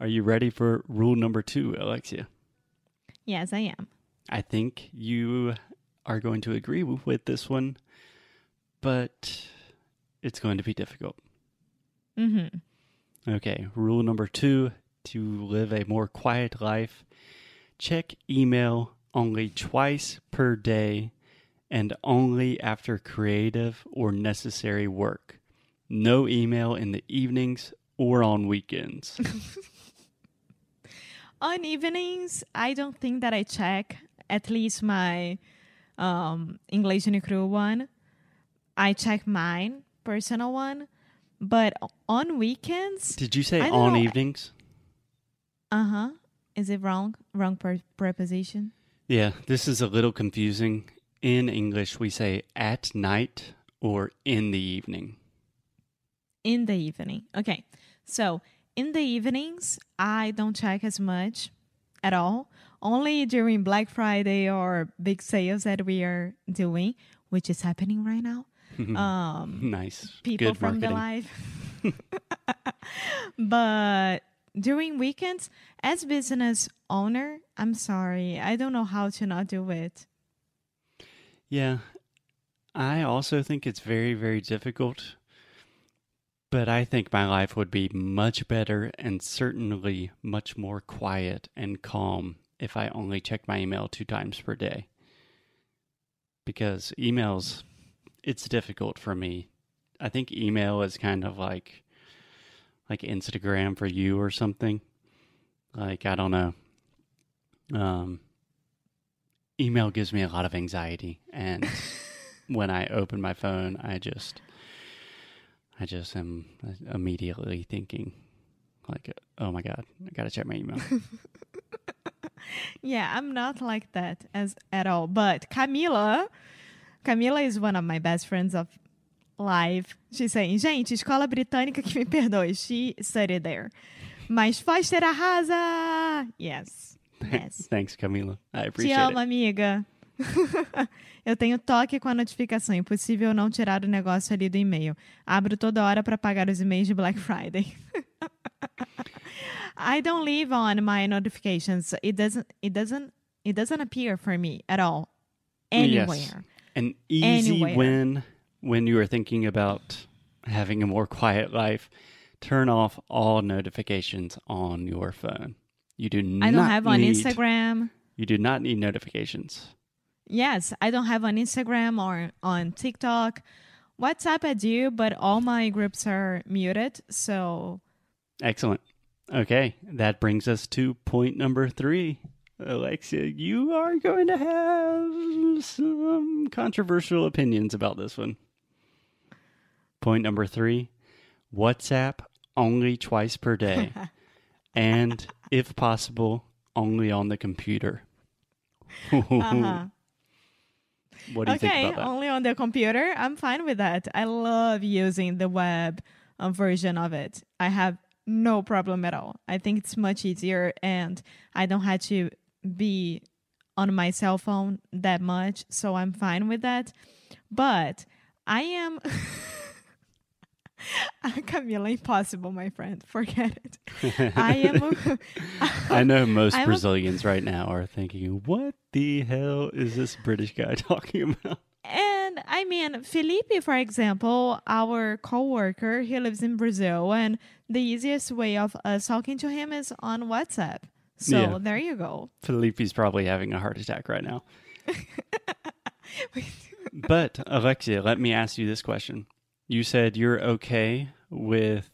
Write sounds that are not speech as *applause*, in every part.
Are you ready for rule number two, Alexia? Yes, I am. I think you are going to agree with this one, but it's going to be difficult. Mm-hmm. Okay, rule number two to live a more quiet life check email only twice per day and only after creative or necessary work. No email in the evenings or on weekends. *laughs* On evenings, I don't think that I check at least my um, English and Crew one. I check mine, personal one. But on weekends, Did you say on know. evenings? uh huh. Is it wrong? Wrong per- preposition? Yeah, this is a little confusing. In English, we say at night or in the evening. In the evening. Okay. So in the evenings, I don't check as much at all. Only during Black Friday or big sales that we are doing, which is happening right now. *laughs* Um, Nice. people Good from the marketing. live. *laughs* but during weekends, as business owner, I'm sorry, I don't know how to not do it. Yeah. I also think it's very, very difficult. But I think my life would be much better and certainly much more quiet and calm if I only check my email two times per day. Because emails, it's difficult for me. I think email is kind of like like Instagram for you or something. Like I don't know. Um email gives me a lot of anxiety and *laughs* when I open my phone, I just I just am immediately thinking like oh my god, I got to check my email. *laughs* Yeah, I'm not like that as at all. But Camila, Camila is one of my best friends of life. She's saying, gente, escola britânica que me *laughs* perdoe. She studied there. Mas Foster arrasa! Yes. *laughs* Yes. Thanks, Camila. I appreciate Te amo, it. amiga. *laughs* Eu tenho toque com a notificação. Impossível não tirar o negócio ali do e-mail. Abro toda hora para pagar os e-mails de Black Friday. *laughs* I don't leave on my notifications. It doesn't. It doesn't. It doesn't appear for me at all anywhere. Yes. An easy Anywhere. win when you are thinking about having a more quiet life. Turn off all notifications on your phone. You do not I don't have on need, Instagram. You do not need notifications. Yes, I don't have on Instagram or on TikTok. WhatsApp I do, but all my groups are muted. So Excellent. Okay, that brings us to point number three. Alexia, you are going to have some controversial opinions about this one. Point number three WhatsApp only twice per day. *laughs* and, if possible, only on the computer. uh-huh. What do you okay, think about that? only on the computer. I'm fine with that. I love using the web uh, version of it. I have no problem at all. I think it's much easier and I don't have to be on my cell phone that much, so I'm fine with that. But I am *laughs* *laughs* Camila, impossible, my friend. Forget it. I am *laughs* I know most I'm a- Brazilians right now are thinking, what the hell is this British guy *laughs* talking about? And I mean, Felipe, for example, our coworker, he lives in Brazil, and the easiest way of us talking to him is on WhatsApp. So Yeah. there you go. Felipe's probably having a heart attack right now. but, Alexia, let me ask you this question. You said you're okay with,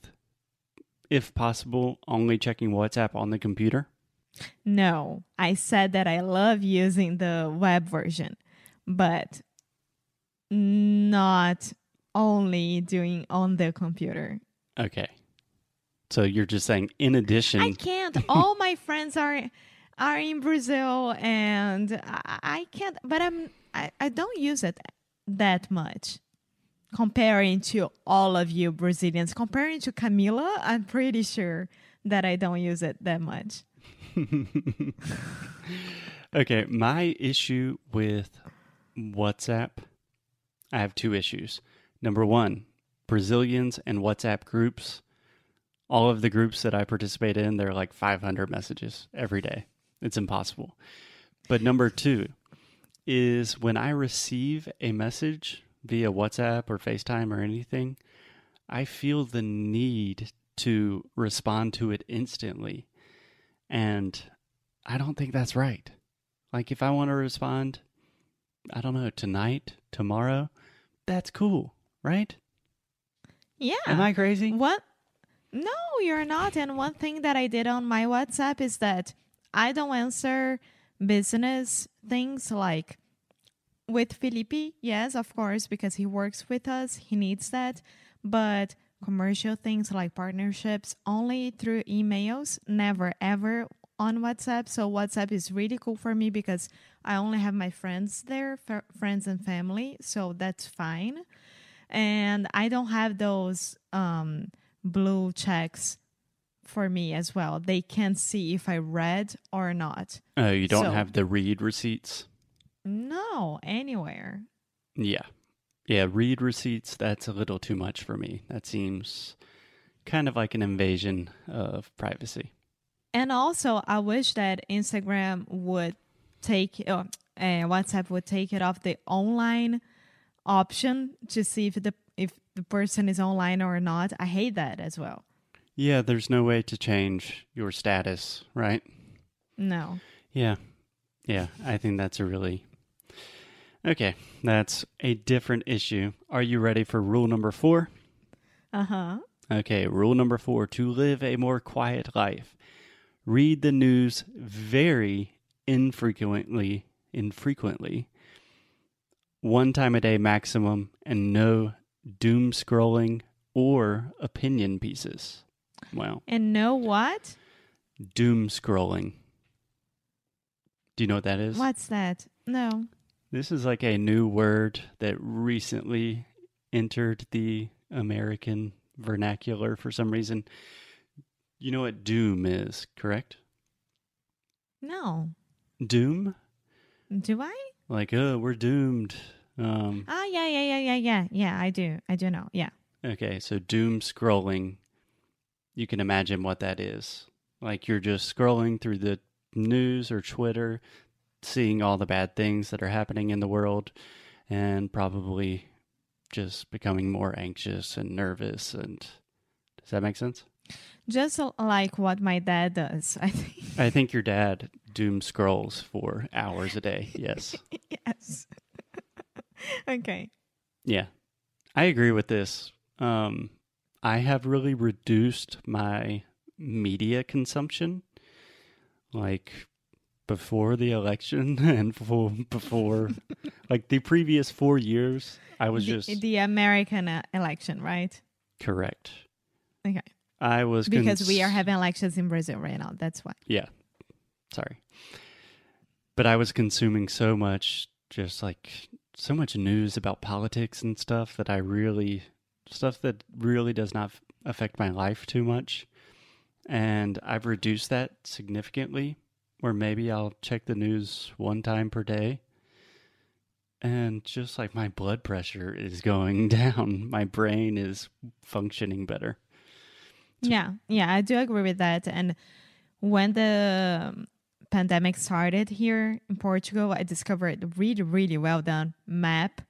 if possible, only checking WhatsApp on the computer? No, I said that I love using the web version, but not only doing on the computer. Okay. So you're just saying, in addition, I can't. *laughs* All my friends are are in Brazil, and I, I can't. But I'm I, I don't use it that much comparing to all of you Brazilians. Comparing to Camila, I'm pretty sure that I don't use it that much. *laughs* Okay, my issue with WhatsApp, I have two issues. Number one, Brazilians and WhatsApp groups all of the groups that I participate in, they're like 500 messages every day. It's impossible. But number two is when I receive a message via WhatsApp or FaceTime or anything, I feel the need to respond to it instantly. And I don't think that's right. Like, if I want to respond, I don't know, tonight, tomorrow, that's cool, right? Yeah. Am I crazy? What? No, you're not. And one thing that I did on my WhatsApp is that I don't answer business things like with Felipe. Yes, of course, because he works with us, he needs that. But commercial things like partnerships only through emails, never ever on WhatsApp. So WhatsApp is really cool for me because I only have my friends there, f- friends and family. So that's fine. And I don't have those um, blue checks for me as well. They can't see if I read or not. Oh, you don't So- have the read receipts? No, anywhere. Yeah. Yeah, read receipts, that's a little too much for me. That seems kind of like an invasion of privacy. And also, I wish that Instagram would take, uh, uh, WhatsApp would take it off the online option to see if the if the person is online or not. I hate that as well. Yeah, there's no way to change your status, right? No. Yeah. Yeah, I think that's a really. Okay, that's a different issue. Are you ready for rule number four? Uh huh. Okay, rule number four to live a more quiet life. Read the news very infrequently, infrequently, one time a day maximum, and no doom scrolling or opinion pieces. Wow. And no what? doom scrolling. Do you know what that is? What's that? No. This is like a new word that recently entered the American vernacular for some reason. You know what doom is, correct? No. Doom? Do I? Like, oh, we're doomed. Um, Ah, yeah, yeah, yeah, yeah, yeah. Yeah, I do. I do know. Yeah. okay, so doom scrolling, you can imagine what that is. Like, you're just scrolling through the news or Twitter, seeing all the bad things that are happening in the world, and probably just becoming more anxious and nervous. And does that make sense? Just like what my dad does, I think. *laughs* I think your dad doom scrolls for hours a day. Yes. *laughs* yes. *laughs* okay. Yeah. I agree with this. Um, I have really reduced my media consumption. Like before the election *laughs* and for, before, *laughs* like the previous four years, I was the, just the American uh, election, right? correct. Okay. I was Because we are having elections in Brazil right now. That's why. Yeah. Sorry. But I was consuming so much, just like so much news about politics and stuff that I really, stuff that really does not f- affect my life too much. And I've reduced that significantly, where maybe I'll check the news one time per day. And just like my blood pressure is going *laughs* down, my brain is functioning better. Yeah, yeah, I do agree with that. And when the um, pandemic started here in Portugal, I discovered really, really well done map,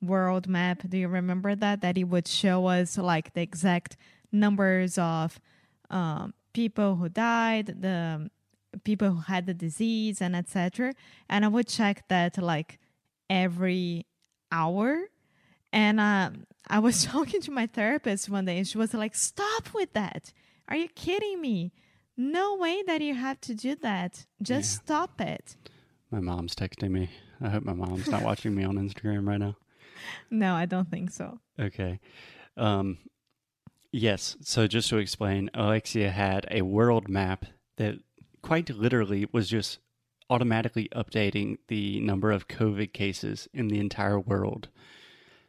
world map. Do you remember that? That it would show us like the exact numbers of um, people who died, the people who had the disease, and etc. And I would check that like every hour. And um, I was *laughs* talking to my therapist one day, and she was like, "Stop with that! Are you kidding me? No way that you have to do that. Just Yeah. stop it." My mom's texting me. I hope my mom's not watching me on Instagram right now. *laughs* No, I don't think so. Okay. Um, yes. So just to explain, Alexia had a world map that quite literally was just automatically updating the number of COVID cases in the entire world.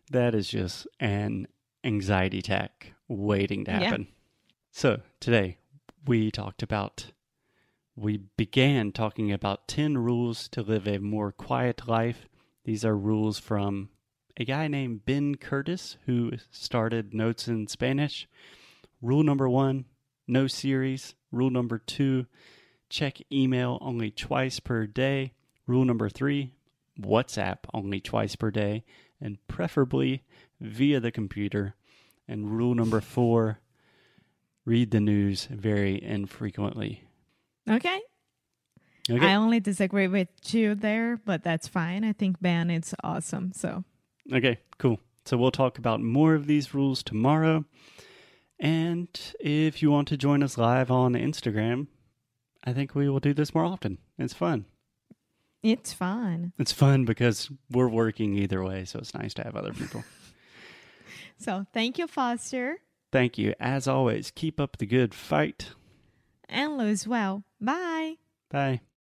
That is just an anxiety attack waiting to Yeah. happen. So today we talked about, we began talking about 10 rules to live a more quiet life. These are rules from a guy named Ben Curtis who started Notes in Spanish. Rule number one no series. Rule number two, check email only twice per day. Rule number three, WhatsApp only twice per day, and preferably via the computer. And rule number four, read the news very infrequently. Okay. Okay. I only disagree with you there, but that's fine. I think Ben is awesome. So Okay, cool. So we'll talk about more of these rules tomorrow. And if you want to join us live on Instagram, I think we will do this more often. It's fun. it's fun. It's fun because we're working either way, so it's nice to have other people. *laughs* So thank you, Foster, Thank you. As always, keep up the good fight. and lose well. Bye. Bye.